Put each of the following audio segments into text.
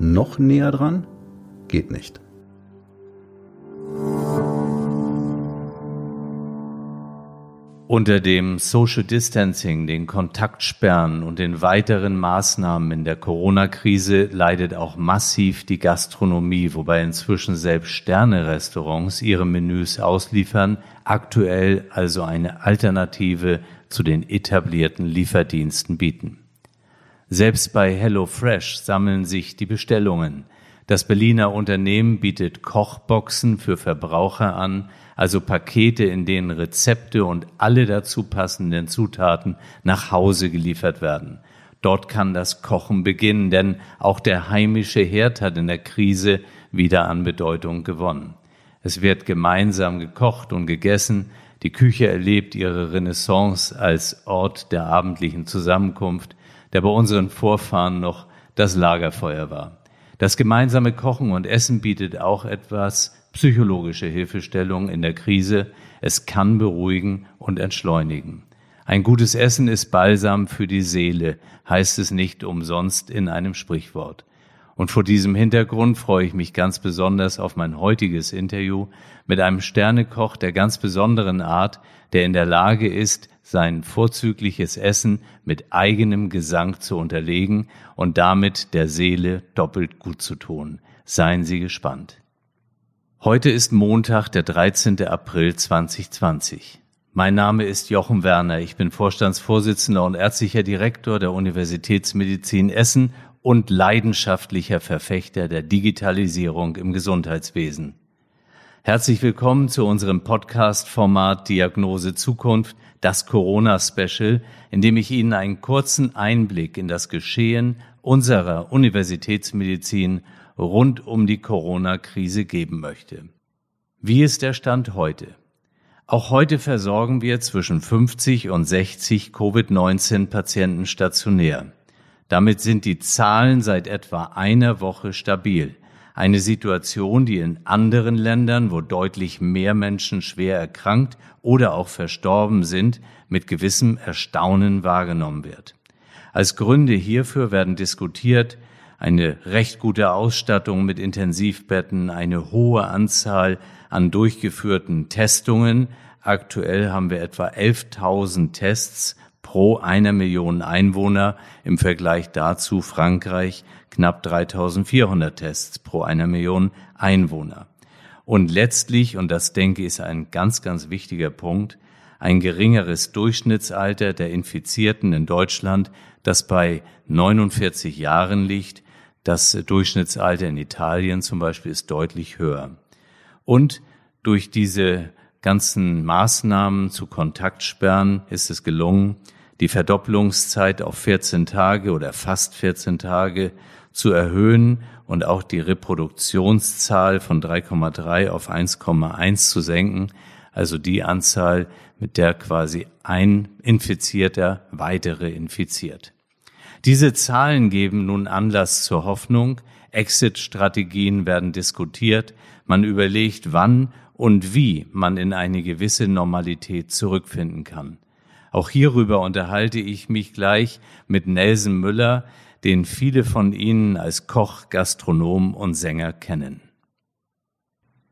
Noch näher dran? Geht nicht. Unter dem Social Distancing, den Kontaktsperren und den weiteren Maßnahmen in der Corona-Krise leidet auch massiv die Gastronomie, wobei inzwischen selbst Sterne-Restaurants ihre Menüs ausliefern, aktuell also eine Alternative zu den etablierten Lieferdiensten bieten. Selbst bei HelloFresh sammeln sich die Bestellungen. Das Berliner Unternehmen bietet Kochboxen für Verbraucher an, also Pakete, in denen Rezepte und alle dazu passenden Zutaten nach Hause geliefert werden. Dort kann das Kochen beginnen, denn auch der heimische Herd hat in der Krise wieder an Bedeutung gewonnen. Es wird gemeinsam gekocht und gegessen, die Küche erlebt ihre Renaissance als Ort der abendlichen Zusammenkunft, der bei unseren Vorfahren noch das Lagerfeuer war. Das gemeinsame Kochen und Essen bietet auch etwas psychologische Hilfestellung in der Krise. Es kann beruhigen und entschleunigen. Ein gutes Essen ist Balsam für die Seele, heißt es nicht umsonst in einem Sprichwort. Und vor diesem Hintergrund freue ich mich ganz besonders auf mein heutiges Interview mit einem Sternekoch der ganz besonderen Art, der in der Lage ist, sein vorzügliches Essen mit eigenem Gesang zu unterlegen und damit der Seele doppelt gut zu tun. Seien Sie gespannt. Heute ist Montag, der 13. April 2020. Mein Name ist Jochen Werner. Ich bin Vorstandsvorsitzender und ärztlicher Direktor der Universitätsmedizin Essen und leidenschaftlicher Verfechter der Digitalisierung im Gesundheitswesen. Herzlich willkommen zu unserem Podcast-Format Diagnose Zukunft, das Corona-Special, in dem ich Ihnen einen kurzen Einblick in das Geschehen unserer Universitätsmedizin rund um die Corona-Krise geben möchte. Wie ist der Stand heute? Auch heute versorgen wir zwischen 50 und 60 Covid-19-Patienten stationär. Damit sind die Zahlen seit etwa einer Woche stabil. Eine Situation, die in anderen Ländern, wo deutlich mehr Menschen schwer erkrankt oder auch verstorben sind, mit gewissem Erstaunen wahrgenommen wird. Als Gründe hierfür werden diskutiert eine recht gute Ausstattung mit Intensivbetten, eine hohe Anzahl an durchgeführten Testungen. Aktuell haben wir etwa 11.000 Tests pro einer Million Einwohner. Im Vergleich dazu Frankreich knapp 3400 Tests pro einer Million Einwohner. Und letztlich, und das denke ich ist ein ganz, ganz wichtiger Punkt, ein geringeres Durchschnittsalter der Infizierten in Deutschland, das bei 49 Jahren liegt. Das Durchschnittsalter in Italien zum Beispiel ist deutlich höher. Und durch diese ganzen Maßnahmen zu Kontaktsperren ist es gelungen, die Verdopplungszeit auf 14 Tage oder fast 14 Tage zu erhöhen und auch die Reproduktionszahl von 3,3 auf 1,1 zu senken, also die Anzahl, mit der quasi ein Infizierter weitere infiziert. Diese Zahlen geben nun Anlass zur Hoffnung, Exit-Strategien werden diskutiert, man überlegt, wann und wie man in eine gewisse Normalität zurückfinden kann. Auch hierüber unterhalte ich mich gleich mit Nelson Müller, den viele von Ihnen als Koch, Gastronom und Sänger kennen.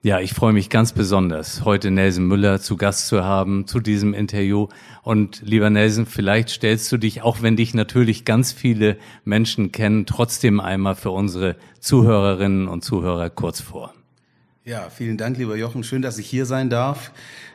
Ja, ich freue mich ganz besonders, heute Nelson Müller zu Gast zu haben zu diesem Interview. Und lieber Nelson, vielleicht stellst du dich, auch wenn dich natürlich ganz viele Menschen kennen, trotzdem einmal für unsere Zuhörerinnen und Zuhörer kurz vor. Ja, vielen Dank, lieber Jochen. Schön, dass ich hier sein darf.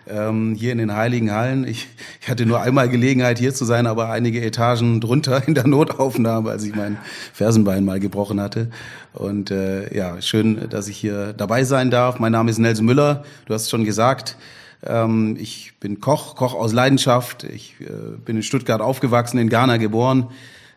Ähm, hier in den Heiligen Hallen. Ich, ich hatte nur einmal Gelegenheit, hier zu sein, aber einige Etagen drunter in der Notaufnahme, als ich mein Fersenbein mal gebrochen hatte. Und äh, ja, schön, dass ich hier dabei sein darf. Mein Name ist Nelson Müller. Du hast es schon gesagt. Ähm, ich bin Koch, Koch aus Leidenschaft. Ich äh, bin in Stuttgart aufgewachsen, in Ghana geboren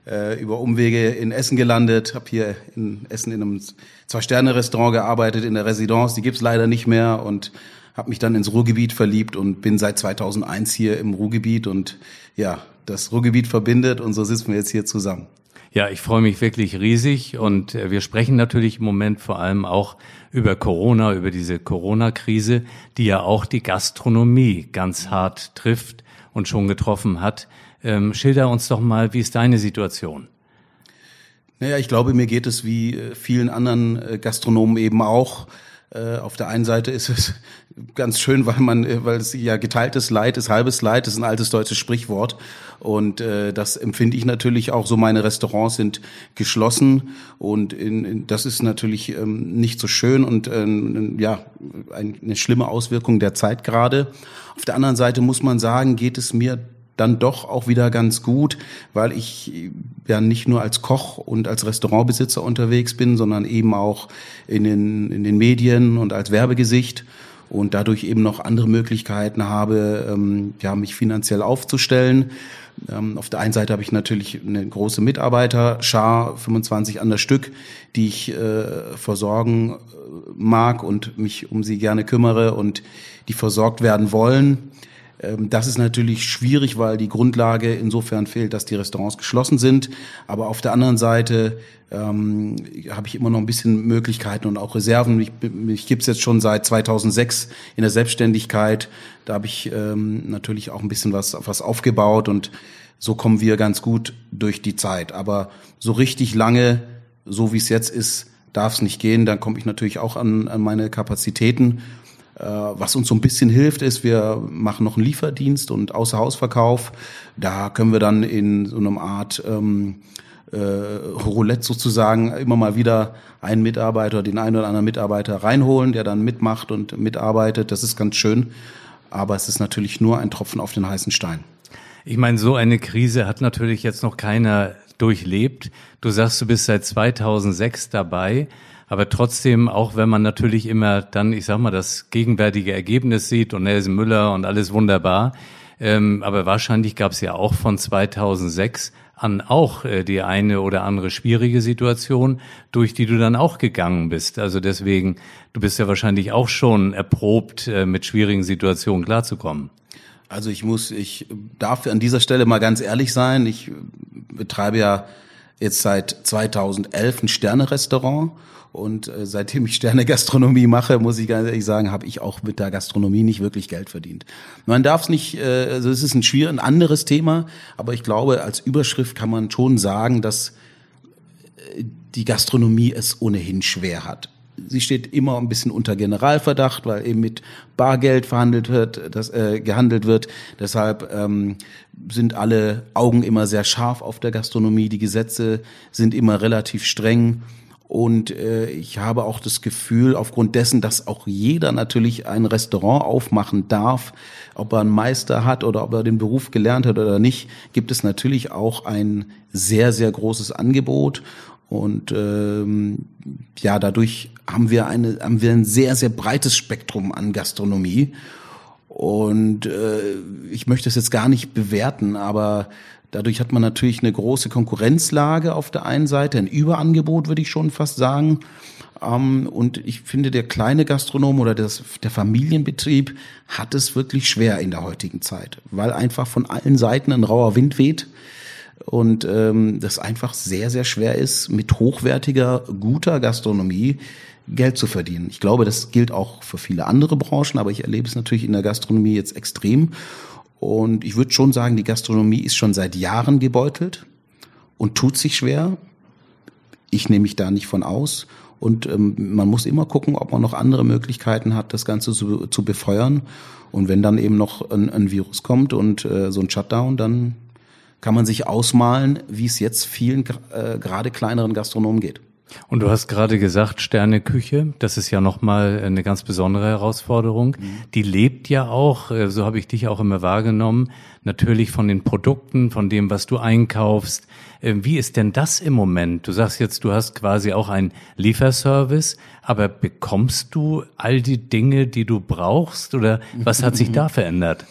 äh, über Umwege in Essen gelandet, habe hier in Essen in einem Zwei-Sterne-Restaurant gearbeitet, in der Residenz, die gibt's leider nicht mehr und habe mich dann ins Ruhrgebiet verliebt und bin seit 2001 hier im Ruhrgebiet und ja, das Ruhrgebiet verbindet und so sitzen wir jetzt hier zusammen. Ja, ich freue mich wirklich riesig und äh, wir sprechen natürlich im Moment vor allem auch über Corona, über diese Corona-Krise, die ja auch die Gastronomie ganz hart trifft und schon getroffen hat. Ähm, schilder uns doch mal, wie ist deine Situation? Naja, ich glaube, mir geht es wie äh, vielen anderen äh, Gastronomen eben auch. Äh, auf der einen Seite ist es ganz schön, weil man, weil es ja geteiltes Leid ist, halbes Leid, ist ein altes deutsches Sprichwort. Und äh, das empfinde ich natürlich auch so. Meine Restaurants sind geschlossen und in, in, das ist natürlich ähm, nicht so schön und ähm, ja eine schlimme Auswirkung der Zeit gerade. Auf der anderen Seite muss man sagen, geht es mir dann doch auch wieder ganz gut, weil ich ja nicht nur als Koch und als Restaurantbesitzer unterwegs bin, sondern eben auch in den, in den Medien und als Werbegesicht und dadurch eben noch andere Möglichkeiten habe, ähm, ja, mich finanziell aufzustellen. Ähm, auf der einen Seite habe ich natürlich eine große Mitarbeiterschar, 25 an der Stück, die ich äh, versorgen äh, mag und mich um sie gerne kümmere und die versorgt werden wollen. Ähm, das ist natürlich schwierig, weil die Grundlage insofern fehlt, dass die Restaurants geschlossen sind. Aber auf der anderen Seite ähm, habe ich immer noch ein bisschen Möglichkeiten und auch Reserven. Mich, mich gibt es jetzt schon seit 2006 in der Selbstständigkeit. Da habe ich ähm, natürlich auch ein bisschen was, was aufgebaut und so kommen wir ganz gut durch die Zeit. Aber so richtig lange, so wie es jetzt ist, darf es nicht gehen. Dann komme ich natürlich auch an, an meine Kapazitäten was uns so ein bisschen hilft, ist, wir machen noch einen Lieferdienst und Außerhausverkauf. Da können wir dann in so einem Art ähm, äh, Roulette sozusagen immer mal wieder einen Mitarbeiter, den einen oder anderen Mitarbeiter reinholen, der dann mitmacht und mitarbeitet. Das ist ganz schön. Aber es ist natürlich nur ein Tropfen auf den heißen Stein. Ich meine, so eine Krise hat natürlich jetzt noch keiner durchlebt. Du sagst, du bist seit 2006 dabei. Aber trotzdem, auch wenn man natürlich immer dann, ich sag mal, das gegenwärtige Ergebnis sieht und Nelson Müller und alles wunderbar, ähm, aber wahrscheinlich gab es ja auch von 2006 an auch äh, die eine oder andere schwierige Situation, durch die du dann auch gegangen bist. Also deswegen, du bist ja wahrscheinlich auch schon erprobt, äh, mit schwierigen Situationen klarzukommen. Also ich muss, ich darf an dieser Stelle mal ganz ehrlich sein. Ich betreibe ja jetzt seit 2011 ein Sterne-Restaurant und äh, seitdem ich Sterne Gastronomie mache, muss ich ganz ehrlich sagen, habe ich auch mit der Gastronomie nicht wirklich Geld verdient. Man darf es nicht, äh, also es ist ein schwierig, ein anderes Thema, aber ich glaube, als Überschrift kann man schon sagen, dass äh, die Gastronomie es ohnehin schwer hat. Sie steht immer ein bisschen unter Generalverdacht, weil eben mit Bargeld verhandelt wird, das äh, gehandelt wird. Deshalb ähm, sind alle Augen immer sehr scharf auf der Gastronomie. Die Gesetze sind immer relativ streng. Und äh, ich habe auch das Gefühl, aufgrund dessen, dass auch jeder natürlich ein Restaurant aufmachen darf, ob er einen Meister hat oder ob er den Beruf gelernt hat oder nicht, gibt es natürlich auch ein sehr, sehr großes Angebot. Und ähm, ja, dadurch haben wir eine, haben wir ein sehr, sehr breites Spektrum an Gastronomie. Und äh, ich möchte es jetzt gar nicht bewerten, aber Dadurch hat man natürlich eine große Konkurrenzlage auf der einen Seite, ein Überangebot würde ich schon fast sagen. Ähm, und ich finde, der kleine Gastronom oder das, der Familienbetrieb hat es wirklich schwer in der heutigen Zeit, weil einfach von allen Seiten ein rauer Wind weht und ähm, das einfach sehr, sehr schwer ist, mit hochwertiger, guter Gastronomie Geld zu verdienen. Ich glaube, das gilt auch für viele andere Branchen, aber ich erlebe es natürlich in der Gastronomie jetzt extrem. Und ich würde schon sagen, die Gastronomie ist schon seit Jahren gebeutelt und tut sich schwer. Ich nehme mich da nicht von aus. Und ähm, man muss immer gucken, ob man noch andere Möglichkeiten hat, das Ganze zu, zu befeuern. Und wenn dann eben noch ein, ein Virus kommt und äh, so ein Shutdown, dann kann man sich ausmalen, wie es jetzt vielen äh, gerade kleineren Gastronomen geht. Und du hast gerade gesagt, Sterneküche, das ist ja nochmal eine ganz besondere Herausforderung. Mhm. Die lebt ja auch, äh, so habe ich dich auch immer wahrgenommen, natürlich von den Produkten, von dem, was du einkaufst. Äh, wie ist denn das im Moment? Du sagst jetzt, du hast quasi auch einen Lieferservice, aber bekommst du all die Dinge, die du brauchst oder was hat sich da verändert?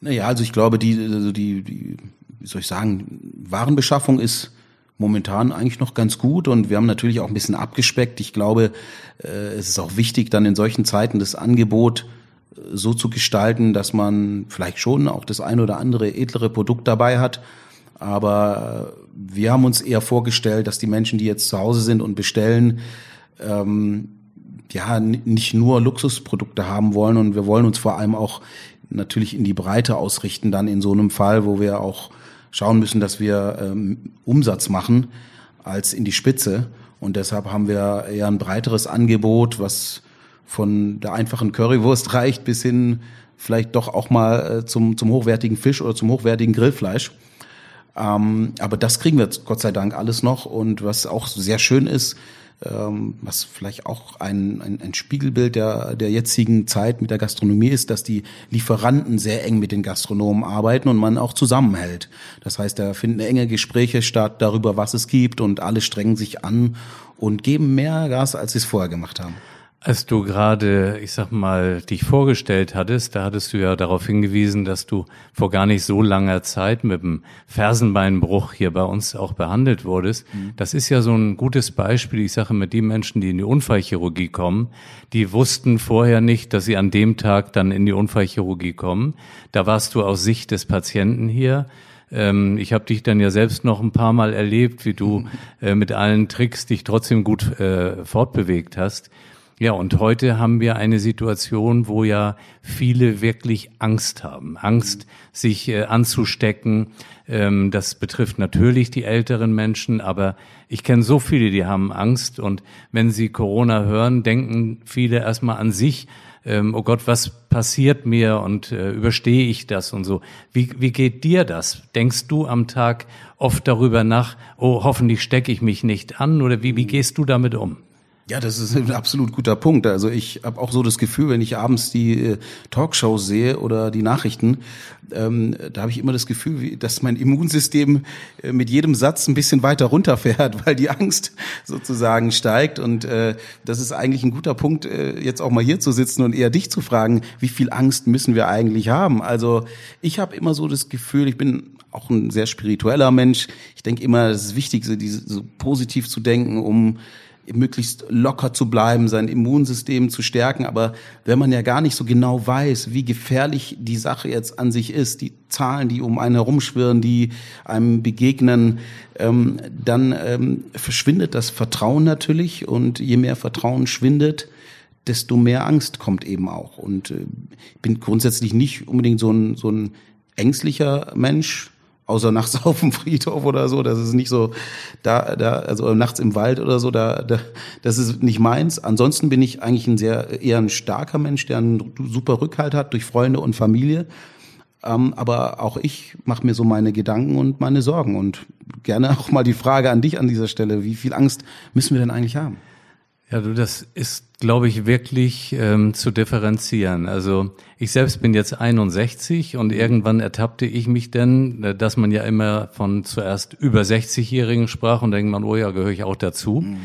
Naja, also ich glaube, die, also die, die wie soll ich sagen, Warenbeschaffung ist momentan eigentlich noch ganz gut und wir haben natürlich auch ein bisschen abgespeckt. Ich glaube, äh, es ist auch wichtig, dann in solchen Zeiten das Angebot äh, so zu gestalten, dass man vielleicht schon auch das ein oder andere edlere Produkt dabei hat. Aber äh, wir haben uns eher vorgestellt, dass die Menschen, die jetzt zu Hause sind und bestellen, ähm, ja, nicht nur Luxusprodukte haben wollen und wir wollen uns vor allem auch natürlich in die Breite ausrichten, dann in so einem Fall, wo wir auch schauen müssen, dass wir ähm, Umsatz machen als in die Spitze. Und deshalb haben wir eher ein breiteres Angebot, was von der einfachen Currywurst reicht bis hin vielleicht doch auch mal äh, zum, zum hochwertigen Fisch oder zum hochwertigen Grillfleisch. Ähm, aber das kriegen wir Gott sei Dank alles noch. Und was auch sehr schön ist, was vielleicht auch ein, ein, ein Spiegelbild der, der jetzigen Zeit mit der Gastronomie ist, dass die Lieferanten sehr eng mit den Gastronomen arbeiten und man auch zusammenhält. Das heißt, da finden enge Gespräche statt darüber, was es gibt und alle strengen sich an und geben mehr Gas, als sie es vorher gemacht haben. Als du gerade, ich sag mal, dich vorgestellt hattest, da hattest du ja darauf hingewiesen, dass du vor gar nicht so langer Zeit mit dem Fersenbeinbruch hier bei uns auch behandelt wurdest. Mhm. Das ist ja so ein gutes Beispiel. Ich sage mit den Menschen, die in die Unfallchirurgie kommen, die wussten vorher nicht, dass sie an dem Tag dann in die Unfallchirurgie kommen. Da warst du aus Sicht des Patienten hier ähm, ich habe dich dann ja selbst noch ein paar Mal erlebt, wie du äh, mit allen Tricks dich trotzdem gut äh, fortbewegt hast. Ja, und heute haben wir eine Situation, wo ja viele wirklich Angst haben. Angst, sich äh, anzustecken. Ähm, das betrifft natürlich die älteren Menschen, aber ich kenne so viele, die haben Angst. Und wenn sie Corona hören, denken viele erstmal an sich. Ähm, oh Gott, was passiert mir und äh, überstehe ich das und so. Wie, wie geht dir das? Denkst du am Tag oft darüber nach, oh, hoffentlich stecke ich mich nicht an oder wie, wie gehst du damit um? Ja, das ist ein absolut guter Punkt. Also ich habe auch so das Gefühl, wenn ich abends die äh, Talkshows sehe oder die Nachrichten, ähm, da habe ich immer das Gefühl, dass mein Immunsystem äh, mit jedem Satz ein bisschen weiter runterfährt, weil die Angst sozusagen steigt. Und äh, das ist eigentlich ein guter Punkt, äh, jetzt auch mal hier zu sitzen und eher dich zu fragen, wie viel Angst müssen wir eigentlich haben? Also ich habe immer so das Gefühl, ich bin auch ein sehr spiritueller Mensch. Ich denke immer, es ist wichtig, so, diese, so positiv zu denken, um möglichst locker zu bleiben, sein Immunsystem zu stärken. Aber wenn man ja gar nicht so genau weiß, wie gefährlich die Sache jetzt an sich ist, die Zahlen, die um einen herumschwirren, die einem begegnen, ähm, dann ähm, verschwindet das Vertrauen natürlich. Und je mehr Vertrauen schwindet, desto mehr Angst kommt eben auch. Und äh, ich bin grundsätzlich nicht unbedingt so ein, so ein ängstlicher Mensch, außer nachts auf dem Friedhof oder so, das ist nicht so da da also nachts im Wald oder so, da, da das ist nicht meins. Ansonsten bin ich eigentlich ein sehr eher ein starker Mensch, der einen super Rückhalt hat durch Freunde und Familie. Ähm, aber auch ich mache mir so meine Gedanken und meine Sorgen und gerne auch mal die Frage an dich an dieser Stelle, wie viel Angst müssen wir denn eigentlich haben? Ja, du, das ist, glaube ich, wirklich ähm, zu differenzieren. Also ich selbst bin jetzt 61 und irgendwann ertappte ich mich denn, äh, dass man ja immer von zuerst über 60-Jährigen sprach und denkt man, oh ja, gehöre ich auch dazu. Mhm.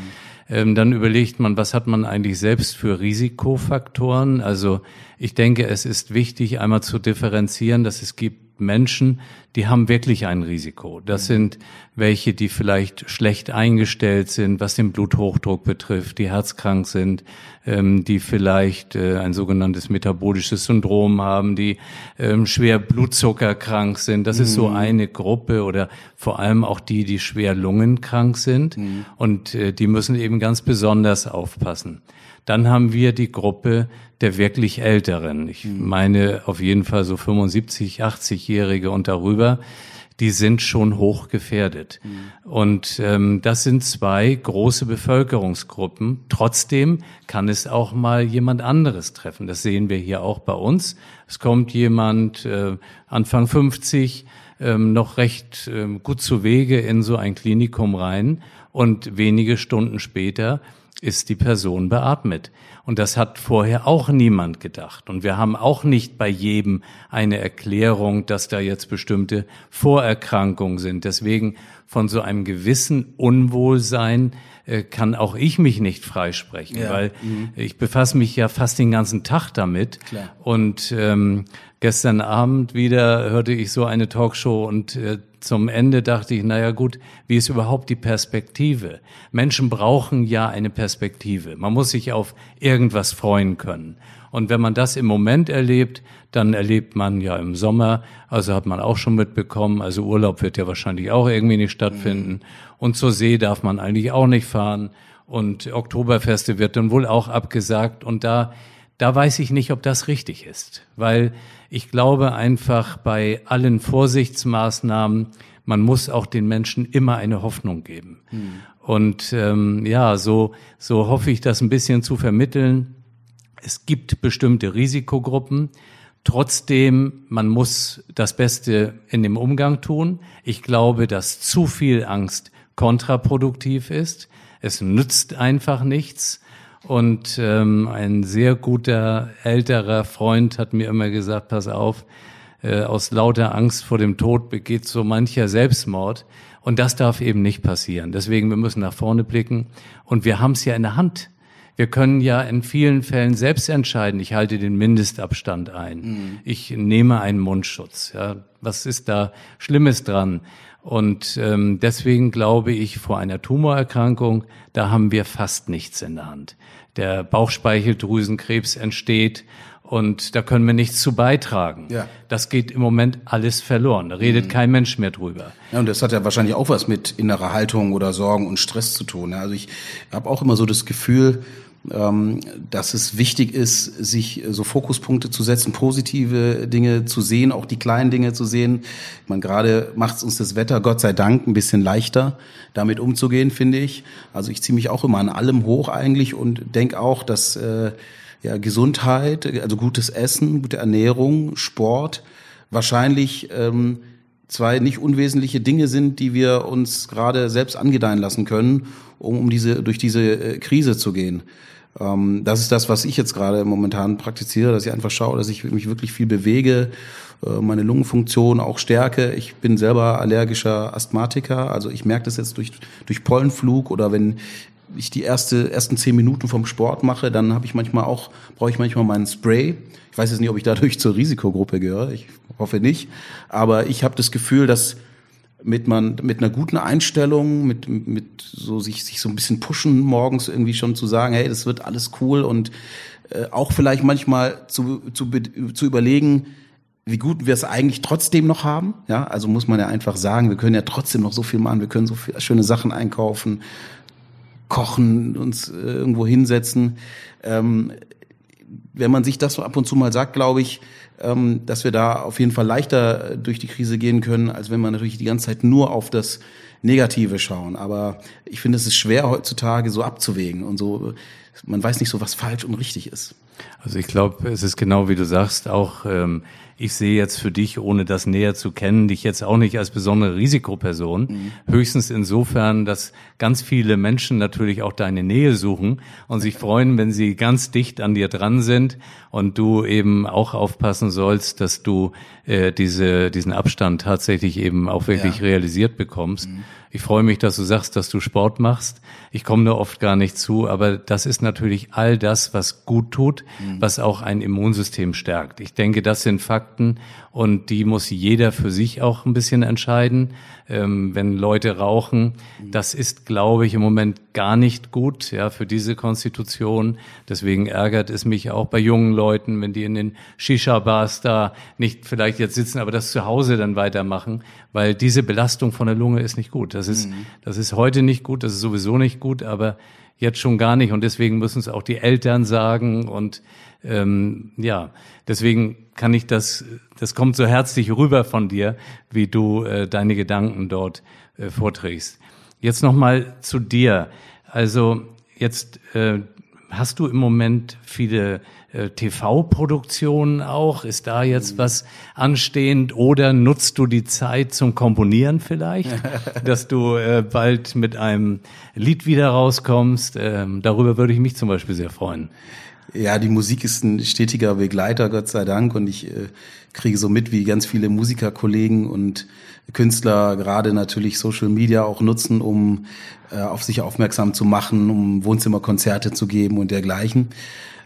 Ähm, dann überlegt man, was hat man eigentlich selbst für Risikofaktoren? Also ich denke, es ist wichtig, einmal zu differenzieren, dass es gibt Menschen, die haben wirklich ein Risiko. Das mhm. sind welche, die vielleicht schlecht eingestellt sind, was den Bluthochdruck betrifft, die herzkrank sind, ähm, die vielleicht äh, ein sogenanntes metabolisches Syndrom haben, die ähm, schwer blutzuckerkrank sind. Das mhm. ist so mhm. eine Gruppe oder vor allem auch die, die schwer lungenkrank sind. Mhm. Und äh, die müssen eben ganz besonders aufpassen. Dann haben wir die Gruppe der wirklich Älteren. Ich mhm. meine auf jeden Fall so 75, 80-Jährige und darüber. Die sind schon hoch gefährdet. Mhm. Und ähm, das sind zwei große Bevölkerungsgruppen. Trotzdem kann es auch mal jemand anderes treffen. Das sehen wir hier auch bei uns. Es kommt jemand äh, Anfang 50, ähm, noch recht ähm, gut zu Wege in so ein Klinikum rein und wenige Stunden später ist die Person beatmet. Und das hat vorher auch niemand gedacht. Und wir haben auch nicht bei jedem eine Erklärung, dass da jetzt bestimmte Vorerkrankungen sind. Deswegen von so einem gewissen Unwohlsein äh, kann auch ich mich nicht freisprechen, ja. weil mhm. ich befasse mich ja fast den ganzen Tag damit. Klar. Und ähm, gestern Abend wieder hörte ich so eine Talkshow und äh, zum Ende dachte ich, naja gut, wie ist überhaupt die Perspektive? Menschen brauchen ja eine Perspektive. Man muss sich auf irgendwas freuen können. Und wenn man das im Moment erlebt, dann erlebt man ja im Sommer, also hat man auch schon mitbekommen, also Urlaub wird ja wahrscheinlich auch irgendwie nicht stattfinden. Und zur See darf man eigentlich auch nicht fahren. Und Oktoberfeste wird dann wohl auch abgesagt. Und da, da weiß ich nicht, ob das richtig ist. Weil ich glaube einfach bei allen Vorsichtsmaßnahmen, man muss auch den Menschen immer eine Hoffnung geben. Mhm. Und ähm, ja, so, so hoffe ich das ein bisschen zu vermitteln. Es gibt bestimmte Risikogruppen. Trotzdem, man muss das Beste in dem Umgang tun. Ich glaube, dass zu viel Angst kontraproduktiv ist. Es nützt einfach nichts. Und ähm, ein sehr guter älterer Freund hat mir immer gesagt, pass auf, äh, aus lauter Angst vor dem Tod begeht so mancher Selbstmord. Und das darf eben nicht passieren. Deswegen, wir müssen nach vorne blicken. Und wir haben es ja in der Hand. Wir können ja in vielen Fällen selbst entscheiden, ich halte den Mindestabstand ein. Mhm. Ich nehme einen Mundschutz. Ja, was ist da Schlimmes dran? Und ähm, deswegen glaube ich, vor einer Tumorerkrankung, da haben wir fast nichts in der Hand. Der Bauchspeicheldrüsenkrebs entsteht und da können wir nichts zu beitragen. Ja. Das geht im Moment alles verloren. Da redet mhm. kein Mensch mehr drüber. Ja, und das hat ja wahrscheinlich auch was mit innerer Haltung oder Sorgen und Stress zu tun. Also ich habe auch immer so das Gefühl, ähm, dass es wichtig ist, sich so Fokuspunkte zu setzen, positive Dinge zu sehen, auch die kleinen Dinge zu sehen. Ich meine, gerade macht es uns das Wetter, Gott sei Dank, ein bisschen leichter, damit umzugehen, finde ich. Also ich ziehe mich auch immer an allem hoch eigentlich und denke auch, dass äh, ja, Gesundheit, also gutes Essen, gute Ernährung, Sport wahrscheinlich ähm, zwei nicht unwesentliche Dinge sind, die wir uns gerade selbst angedeihen lassen können, um, um diese, durch diese äh, Krise zu gehen. Ähm, das ist das, was ich jetzt gerade momentan praktiziere, dass ich einfach schaue, dass ich mich wirklich viel bewege, äh, meine Lungenfunktion auch stärke. Ich bin selber allergischer Asthmatiker, also ich merke das jetzt durch, durch Pollenflug oder wenn ich die erste, ersten zehn Minuten vom Sport mache, dann habe ich manchmal auch, brauche ich manchmal meinen Spray. Ich weiß jetzt nicht, ob ich dadurch zur Risikogruppe gehöre. Ich hoffe nicht. Aber ich habe das Gefühl, dass mit man mit einer guten Einstellung, mit mit so sich sich so ein bisschen pushen morgens irgendwie schon zu sagen, hey, das wird alles cool und äh, auch vielleicht manchmal zu zu zu überlegen, wie gut wir es eigentlich trotzdem noch haben. Ja, also muss man ja einfach sagen, wir können ja trotzdem noch so viel machen, wir können so viele schöne Sachen einkaufen, kochen, uns äh, irgendwo hinsetzen. Ähm, wenn man sich das so ab und zu mal sagt, glaube ich, ähm, dass wir da auf jeden Fall leichter durch die Krise gehen können, als wenn man natürlich die ganze Zeit nur auf das Negative schauen. Aber ich finde, es ist schwer heutzutage so abzuwägen und so, man weiß nicht so, was falsch und richtig ist. Also ich glaube, es ist genau wie du sagst, auch ähm, ich sehe jetzt für dich, ohne das näher zu kennen, dich jetzt auch nicht als besondere Risikoperson. Mhm. Höchstens insofern, dass ganz viele Menschen natürlich auch deine Nähe suchen und sich freuen, wenn sie ganz dicht an dir dran sind und du eben auch aufpassen sollst, dass du äh, diese, diesen Abstand tatsächlich eben auch wirklich ja. realisiert bekommst. Mhm. Ich freue mich, dass du sagst, dass du Sport machst. Ich komme da oft gar nicht zu, aber das ist natürlich all das, was gut tut, mhm. was auch ein Immunsystem stärkt. Ich denke, das sind Fakten und die muss jeder für sich auch ein bisschen entscheiden. Ähm, wenn Leute rauchen, das ist, glaube ich, im Moment gar nicht gut, ja, für diese Konstitution. Deswegen ärgert es mich auch bei jungen Leuten, wenn die in den Shisha-Bars da nicht vielleicht jetzt sitzen, aber das zu Hause dann weitermachen, weil diese Belastung von der Lunge ist nicht gut. Das ist, mhm. das ist heute nicht gut, das ist sowieso nicht gut, aber jetzt schon gar nicht. Und deswegen müssen es auch die Eltern sagen und ähm, ja, deswegen kann ich das, das kommt so herzlich rüber von dir, wie du äh, deine Gedanken dort äh, vorträgst. Jetzt nochmal zu dir. Also jetzt äh, hast du im Moment viele äh, TV-Produktionen auch? Ist da jetzt was anstehend oder nutzt du die Zeit zum Komponieren vielleicht, dass du äh, bald mit einem Lied wieder rauskommst? Ähm, darüber würde ich mich zum Beispiel sehr freuen. Ja, die Musik ist ein stetiger Begleiter, Gott sei Dank. Und ich äh, kriege so mit, wie ganz viele Musikerkollegen und Künstler gerade natürlich Social Media auch nutzen, um äh, auf sich aufmerksam zu machen, um Wohnzimmerkonzerte zu geben und dergleichen.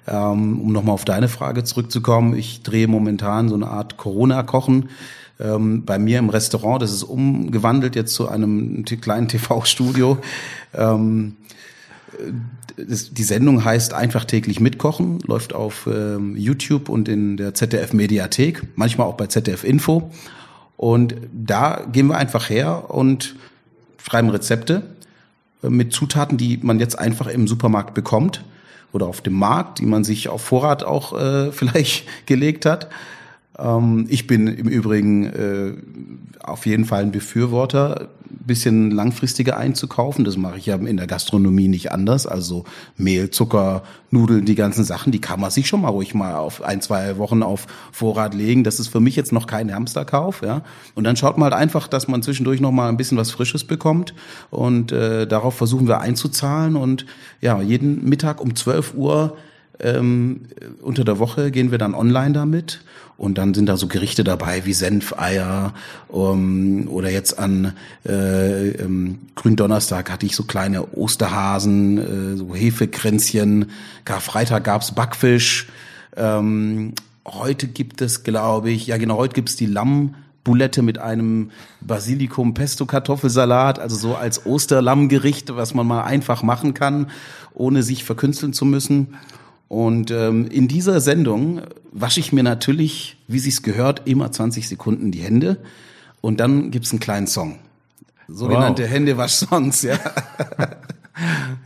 Ähm, um nochmal auf deine Frage zurückzukommen, ich drehe momentan so eine Art Corona-Kochen ähm, bei mir im Restaurant. Das ist umgewandelt jetzt zu einem kleinen TV-Studio. Die Sendung heißt einfach täglich mitkochen, läuft auf ähm, YouTube und in der ZDF Mediathek, manchmal auch bei ZDF Info. Und da gehen wir einfach her und schreiben Rezepte äh, mit Zutaten, die man jetzt einfach im Supermarkt bekommt oder auf dem Markt, die man sich auf Vorrat auch äh, vielleicht gelegt hat. Ähm, ich bin im Übrigen äh, auf jeden Fall ein Befürworter, bisschen langfristiger einzukaufen. Das mache ich ja in der Gastronomie nicht anders. Also Mehl, Zucker, Nudeln, die ganzen Sachen, die kann man sich schon mal ruhig mal auf ein, zwei Wochen auf Vorrat legen. Das ist für mich jetzt noch kein Hamsterkauf. Ja? Und dann schaut man halt einfach, dass man zwischendurch noch mal ein bisschen was Frisches bekommt. Und äh, darauf versuchen wir einzuzahlen. Und ja, jeden Mittag um 12 Uhr ähm, unter der Woche gehen wir dann online damit und dann sind da so Gerichte dabei wie Senfeier um, oder jetzt an äh, ähm, Gründonnerstag hatte ich so kleine Osterhasen, äh, so Hefekränzchen. Karfreitag gab's Backfisch. Ähm, heute gibt es, glaube ich, ja genau, heute gibt's die Lamm. Boulette mit einem Basilikum Pesto Kartoffelsalat, also so als Osterlammgericht, was man mal einfach machen kann, ohne sich verkünsteln zu müssen. Und ähm, in dieser Sendung wasche ich mir natürlich, wie sich's gehört, immer 20 Sekunden die Hände. Und dann gibt's einen kleinen Song. Sogenannte wow. Händewasch-Songs, ja.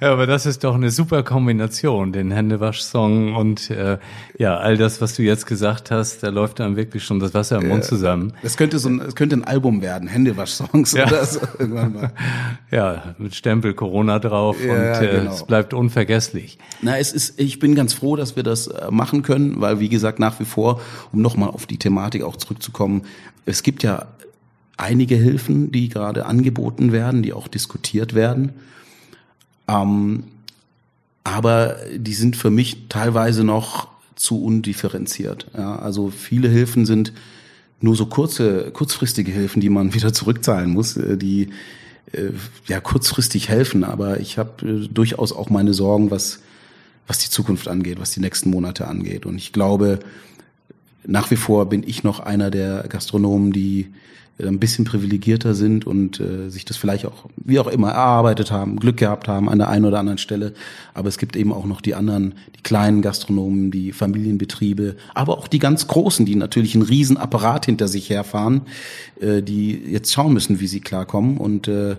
Ja, aber das ist doch eine super Kombination, den Händewasch-Song und äh, ja, all das, was du jetzt gesagt hast, da läuft dann wirklich schon das Wasser im Mund zusammen. Das könnte so ein, das könnte ein Album werden, Händewasch-Songs ja. oder so irgendwann mal. Ja, mit Stempel Corona drauf ja, und äh, genau. es bleibt unvergesslich. Na, es ist, ich bin ganz froh, dass wir das äh, machen können, weil wie gesagt nach wie vor, um nochmal auf die Thematik auch zurückzukommen, es gibt ja einige Hilfen, die gerade angeboten werden, die auch diskutiert werden. Ähm, aber die sind für mich teilweise noch zu undifferenziert. Ja, also viele Hilfen sind nur so kurze, kurzfristige Hilfen, die man wieder zurückzahlen muss, äh, die äh, ja kurzfristig helfen. Aber ich habe äh, durchaus auch meine Sorgen, was was die Zukunft angeht, was die nächsten Monate angeht. Und ich glaube, nach wie vor bin ich noch einer der Gastronomen, die äh, ein bisschen privilegierter sind und äh, sich das vielleicht auch, wie auch immer, erarbeitet haben, Glück gehabt haben an der einen oder anderen Stelle. Aber es gibt eben auch noch die anderen, die kleinen Gastronomen, die Familienbetriebe, aber auch die ganz großen, die natürlich einen riesen Apparat hinter sich herfahren, äh, die jetzt schauen müssen, wie sie klarkommen. Und äh,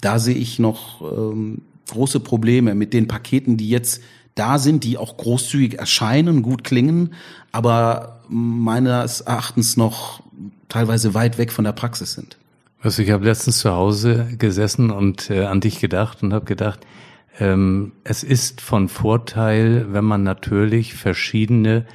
da sehe ich noch ähm, große Probleme mit den Paketen, die jetzt da sind, die auch großzügig erscheinen, gut klingen, aber meines Erachtens noch teilweise weit weg von der Praxis sind. Also ich habe letztens zu Hause gesessen und äh, an dich gedacht und habe gedacht, ähm, es ist von Vorteil, wenn man natürlich verschiedene,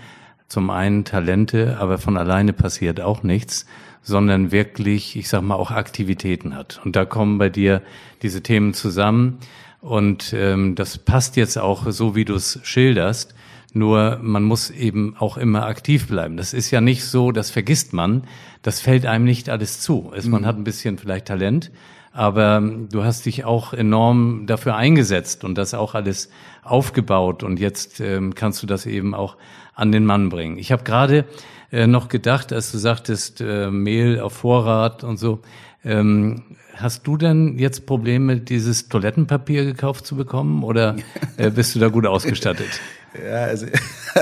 zum einen Talente, aber von alleine passiert auch nichts, sondern wirklich, ich sag mal, auch Aktivitäten hat. Und da kommen bei dir diese Themen zusammen. Und ähm, das passt jetzt auch so, wie du es schilderst. Nur man muss eben auch immer aktiv bleiben. Das ist ja nicht so, das vergisst man. Das fällt einem nicht alles zu. Es, man mhm. hat ein bisschen vielleicht Talent, aber du hast dich auch enorm dafür eingesetzt und das auch alles aufgebaut und jetzt ähm, kannst du das eben auch an den Mann bringen. Ich habe gerade äh, noch gedacht, als du sagtest, äh, Mehl auf Vorrat und so, ähm, hast du denn jetzt Probleme, dieses Toilettenpapier gekauft zu bekommen oder äh, bist du da gut ausgestattet? Ja, also,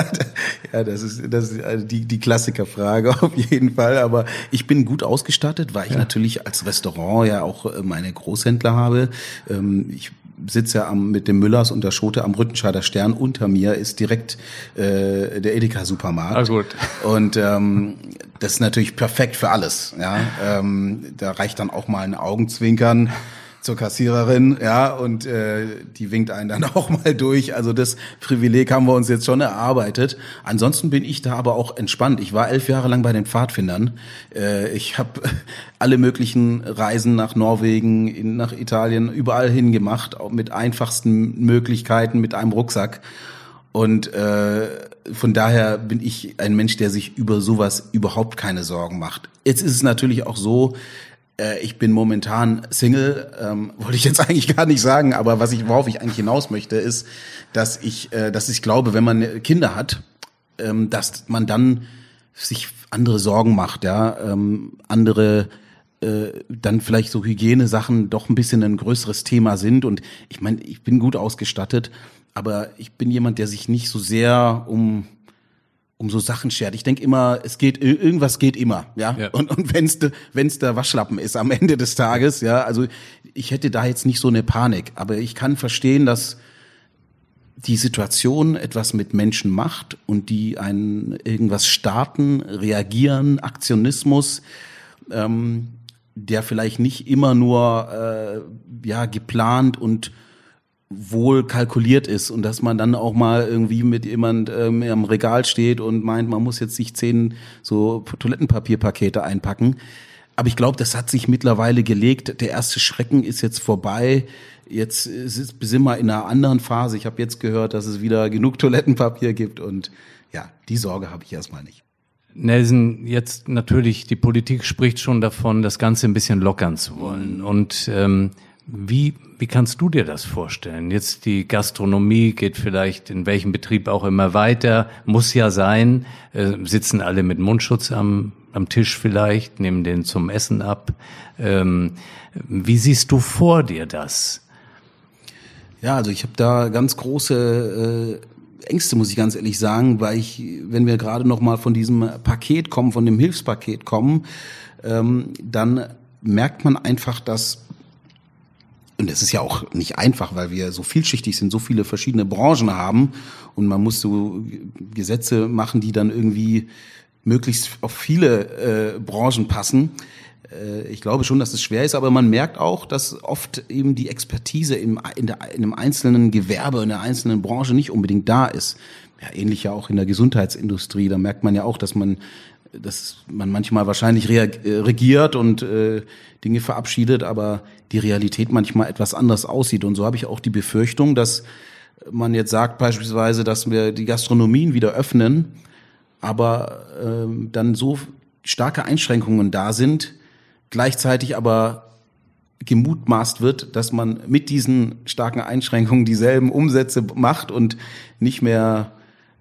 ja, das ist, das ist die, die Klassikerfrage auf jeden Fall. Aber ich bin gut ausgestattet, weil ich ja. natürlich als Restaurant ja auch äh, meine Großhändler habe. Ähm, ich sitze ja am, mit dem Müllers und der Schote am Rüttenscheider Stern. Unter mir ist direkt äh, der Edeka-Supermarkt. Ah, gut. Und ähm, das ist natürlich perfekt für alles. Ja, ähm, da reicht dann auch mal ein Augenzwinkern zur Kassiererin, ja, und äh, die winkt einen dann auch mal durch. Also das Privileg haben wir uns jetzt schon erarbeitet. Ansonsten bin ich da aber auch entspannt. Ich war elf Jahre lang bei den Pfadfindern. Äh, ich habe alle möglichen Reisen nach Norwegen, in, nach Italien, überall hingemacht, auch mit einfachsten Möglichkeiten, mit einem Rucksack. Und äh, von daher bin ich ein Mensch, der sich über sowas überhaupt keine Sorgen macht. Jetzt ist es natürlich auch so, äh, ich bin momentan Single, ähm, wollte ich jetzt eigentlich gar nicht sagen, aber was ich, worauf ich eigentlich hinaus möchte, ist, dass ich, äh, dass ich glaube, wenn man Kinder hat, ähm, dass man dann sich andere Sorgen macht, ja, ähm, andere äh, dann vielleicht so Hygienesachen doch ein bisschen ein größeres Thema sind. Und ich meine, ich bin gut ausgestattet, aber ich bin jemand, der sich nicht so sehr um um so Sachen schert. Ich denke immer, es geht irgendwas geht immer, ja. ja. Und und wenn's de, wenn's der Waschlappen ist am Ende des Tages, ja. Also ich hätte da jetzt nicht so eine Panik, aber ich kann verstehen, dass die Situation etwas mit Menschen macht und die einen irgendwas starten, reagieren, Aktionismus. Ähm, der vielleicht nicht immer nur äh, ja geplant und wohl kalkuliert ist und dass man dann auch mal irgendwie mit jemand ähm, am Regal steht und meint, man muss jetzt sich zehn so Toilettenpapierpakete einpacken. Aber ich glaube, das hat sich mittlerweile gelegt. Der erste Schrecken ist jetzt vorbei. Jetzt sind wir in einer anderen Phase. Ich habe jetzt gehört, dass es wieder genug Toilettenpapier gibt und ja, die Sorge habe ich erstmal nicht. Nelson, jetzt natürlich, die Politik spricht schon davon, das Ganze ein bisschen lockern zu wollen. Und ähm, wie, wie kannst du dir das vorstellen? Jetzt die Gastronomie geht vielleicht in welchem Betrieb auch immer weiter, muss ja sein, äh, sitzen alle mit Mundschutz am, am Tisch vielleicht, nehmen den zum Essen ab. Ähm, wie siehst du vor dir das? Ja, also ich habe da ganz große äh, Ängste, muss ich ganz ehrlich sagen, weil ich, wenn wir gerade noch mal von diesem Paket kommen, von dem Hilfspaket kommen, ähm, dann merkt man einfach, dass und es ist ja auch nicht einfach, weil wir so vielschichtig sind, so viele verschiedene Branchen haben und man muss so Gesetze machen, die dann irgendwie möglichst auf viele äh, Branchen passen. Äh, ich glaube schon, dass es schwer ist, aber man merkt auch, dass oft eben die Expertise im, in, der, in einem einzelnen Gewerbe, in der einzelnen Branche nicht unbedingt da ist. Ja, ähnlich ja auch in der Gesundheitsindustrie. Da merkt man ja auch, dass man, dass man manchmal wahrscheinlich äh, regiert und äh, Dinge verabschiedet, aber die Realität manchmal etwas anders aussieht. Und so habe ich auch die Befürchtung, dass man jetzt sagt beispielsweise, dass wir die Gastronomien wieder öffnen, aber äh, dann so starke Einschränkungen da sind, gleichzeitig aber gemutmaßt wird, dass man mit diesen starken Einschränkungen dieselben Umsätze macht und nicht mehr,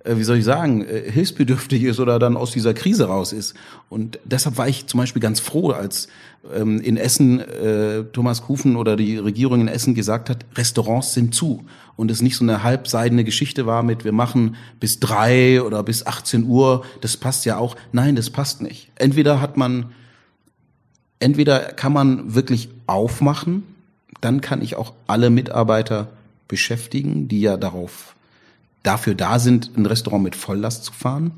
wie soll ich sagen, äh, hilfsbedürftig ist oder dann aus dieser Krise raus ist. Und deshalb war ich zum Beispiel ganz froh, als ähm, in Essen äh, Thomas Kufen oder die Regierung in Essen gesagt hat, Restaurants sind zu. Und es nicht so eine halbseidene Geschichte war mit, wir machen bis drei oder bis 18 Uhr, das passt ja auch. Nein, das passt nicht. Entweder hat man entweder kann man wirklich aufmachen, dann kann ich auch alle Mitarbeiter beschäftigen, die ja darauf dafür da sind, ein Restaurant mit Volllast zu fahren.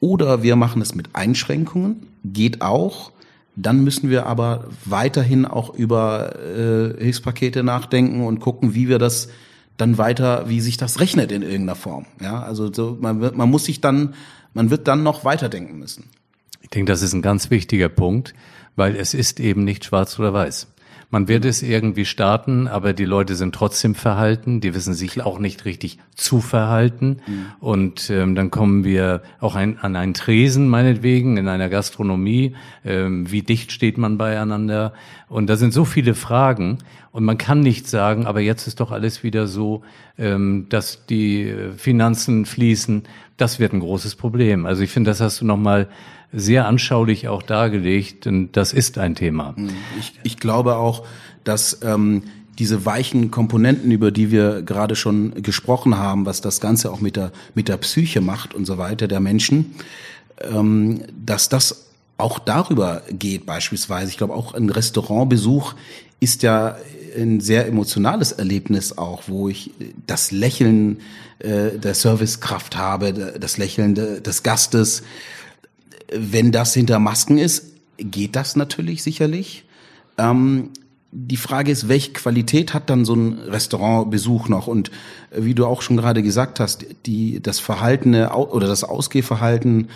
Oder wir machen es mit Einschränkungen, geht auch. Dann müssen wir aber weiterhin auch über äh, Hilfspakete nachdenken und gucken, wie wir das dann weiter, wie sich das rechnet in irgendeiner Form. Ja, also so, man, wird, man muss sich dann, man wird dann noch weiterdenken müssen. Ich denke, das ist ein ganz wichtiger Punkt weil es ist eben nicht schwarz oder weiß. Man wird es irgendwie starten, aber die Leute sind trotzdem verhalten, die wissen sich auch nicht richtig zu verhalten. Mhm. Und ähm, dann kommen wir auch ein, an einen Tresen, meinetwegen, in einer Gastronomie. Ähm, wie dicht steht man beieinander? Und da sind so viele Fragen. Und man kann nicht sagen, aber jetzt ist doch alles wieder so, ähm, dass die Finanzen fließen. Das wird ein großes Problem. Also ich finde, das hast du nochmal sehr anschaulich auch dargelegt und das ist ein Thema. Mhm. Ich, ich glaube auch, dass ähm, diese weichen Komponenten, über die wir gerade schon gesprochen haben, was das Ganze auch mit der, mit der Psyche macht und so weiter der Menschen, ähm, dass das auch darüber geht beispielsweise. Ich glaube, auch ein Restaurantbesuch ist ja ein sehr emotionales Erlebnis auch, wo ich das Lächeln äh, der Servicekraft habe, das Lächeln des Gastes, wenn das hinter Masken ist, geht das natürlich sicherlich. Ähm, die Frage ist, welche Qualität hat dann so ein Restaurantbesuch noch? Und äh, wie du auch schon gerade gesagt hast, die, das Verhalten oder das Ausgehverhalten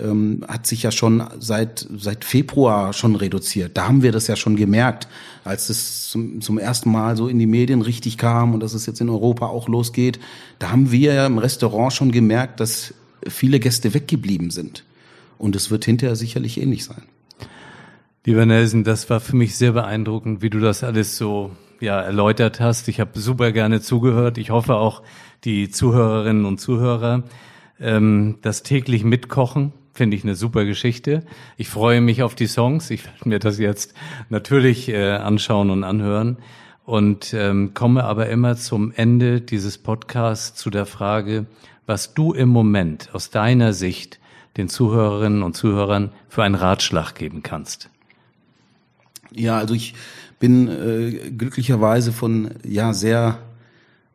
ähm, hat sich ja schon seit, seit Februar schon reduziert. Da haben wir das ja schon gemerkt, als es zum, zum ersten Mal so in die Medien richtig kam und dass es jetzt in Europa auch losgeht. Da haben wir ja im Restaurant schon gemerkt, dass viele Gäste weggeblieben sind. Und es wird hinterher sicherlich ähnlich sein. Lieber Nelson, das war für mich sehr beeindruckend, wie du das alles so ja, erläutert hast. Ich habe super gerne zugehört. Ich hoffe auch die Zuhörerinnen und Zuhörer. Ähm, das täglich Mitkochen finde ich eine super Geschichte. Ich freue mich auf die Songs. Ich werde mir das jetzt natürlich äh, anschauen und anhören und ähm, komme aber immer zum Ende dieses Podcasts zu der Frage, was du im Moment aus deiner Sicht den Zuhörerinnen und Zuhörern für einen Ratschlag geben kannst. Ja, also ich bin äh, glücklicherweise von ja sehr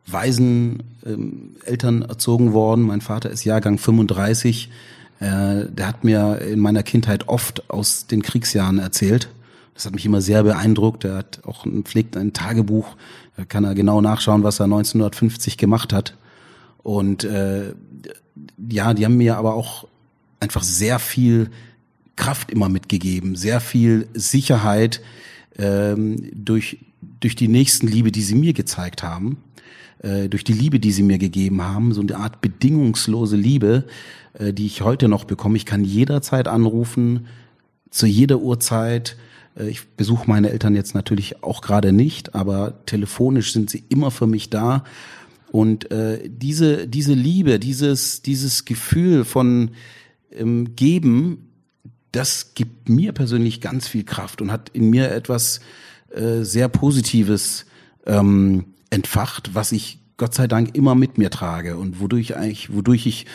weisen ähm, Eltern erzogen worden. Mein Vater ist Jahrgang 35. Äh, der hat mir in meiner Kindheit oft aus den Kriegsjahren erzählt. Das hat mich immer sehr beeindruckt. Er hat auch pflegt ein Tagebuch. Da kann er genau nachschauen, was er 1950 gemacht hat. Und äh, ja, die haben mir aber auch einfach sehr viel Kraft immer mitgegeben, sehr viel Sicherheit ähm, durch, durch die Nächstenliebe, die sie mir gezeigt haben, äh, durch die Liebe, die sie mir gegeben haben, so eine Art bedingungslose Liebe, äh, die ich heute noch bekomme. Ich kann jederzeit anrufen, zu jeder Uhrzeit. Äh, ich besuche meine Eltern jetzt natürlich auch gerade nicht, aber telefonisch sind sie immer für mich da. Und äh, diese, diese Liebe, dieses, dieses Gefühl von ähm, Geben, das gibt mir persönlich ganz viel Kraft und hat in mir etwas äh, sehr Positives ähm, entfacht, was ich Gott sei Dank immer mit mir trage und wodurch eigentlich, wodurch ich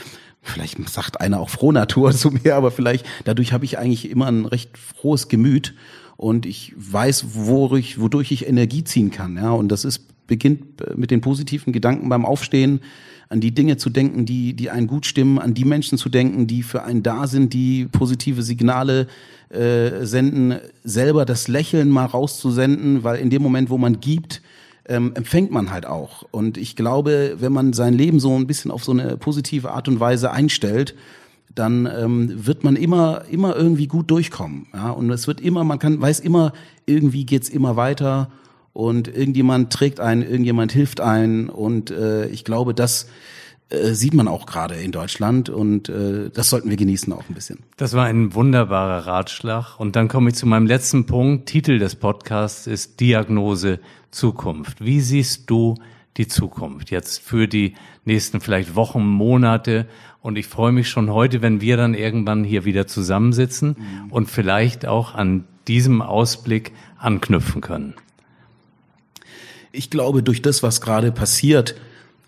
vielleicht sagt einer auch frohe Natur zu mir, aber vielleicht dadurch habe ich eigentlich immer ein recht frohes Gemüt und ich weiß, wodurch, wodurch ich Energie ziehen kann. Ja, und das ist beginnt mit den positiven Gedanken beim Aufstehen, an die Dinge zu denken, die, die einen gut stimmen, an die Menschen zu denken, die für einen da sind, die positive Signale äh, senden, selber das Lächeln mal rauszusenden, weil in dem Moment, wo man gibt, ähm, empfängt man halt auch. Und ich glaube, wenn man sein Leben so ein bisschen auf so eine positive Art und Weise einstellt, dann ähm, wird man immer immer irgendwie gut durchkommen. Ja? Und es wird immer, man kann weiß immer, irgendwie geht's immer weiter und irgendjemand trägt einen, irgendjemand hilft einen und äh, ich glaube, das äh, sieht man auch gerade in Deutschland und äh, das sollten wir genießen auch ein bisschen. Das war ein wunderbarer Ratschlag und dann komme ich zu meinem letzten Punkt. Titel des Podcasts ist Diagnose Zukunft. Wie siehst du die Zukunft jetzt für die nächsten vielleicht Wochen, Monate? Und ich freue mich schon heute, wenn wir dann irgendwann hier wieder zusammensitzen mhm. und vielleicht auch an diesem Ausblick anknüpfen können ich glaube, durch das, was gerade passiert,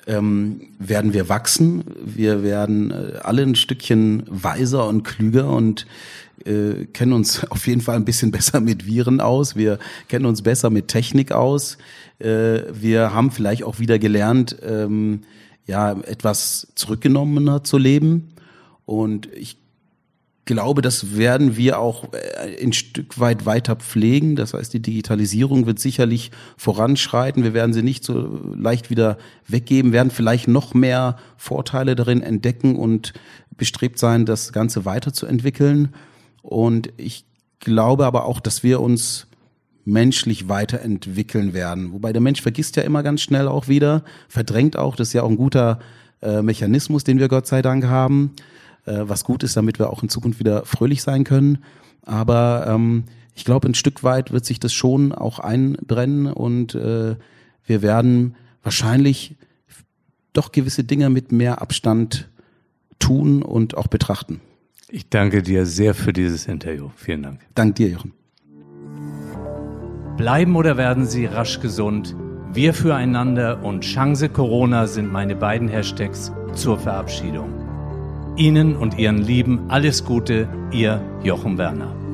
ähm, werden wir wachsen. Wir werden äh, alle ein Stückchen weiser und klüger und äh, kennen uns auf jeden Fall ein bisschen besser mit Viren aus. Wir kennen uns besser mit Technik aus. Äh, wir haben vielleicht auch wieder gelernt, ähm, ja, etwas zurückgenommener zu leben. Und ich glaube, das werden wir auch äh, ein Stück weit weiter pflegen. Das heißt, die Digitalisierung wird sicherlich voranschreiten. Wir werden sie nicht so leicht wieder weggeben, werden vielleicht noch mehr Vorteile darin entdecken und bestrebt sein, das Ganze weiterzuentwickeln. Und ich glaube aber auch, dass wir uns menschlich weiterentwickeln werden. Wobei der Mensch vergisst ja immer ganz schnell auch wieder, verdrängt auch. Das ist ja auch ein guter äh, Mechanismus, den wir Gott sei Dank haben äh, was gut ist, damit wir auch in Zukunft wieder fröhlich sein können. Aber ähm, ich glaube, ein Stück weit wird sich das schon auch einbrennen und äh, wir werden wahrscheinlich doch gewisse Dinge mit mehr Abstand tun und auch betrachten. Ich danke dir sehr für dieses Interview. Vielen Dank. Dank dir, Jochen. Bleiben oder werden Sie rasch gesund? Wir füreinander und Chance Corona sind meine beiden Hashtags zur Verabschiedung. Ihnen und Ihren Lieben alles Gute, Ihr Jochen Werner.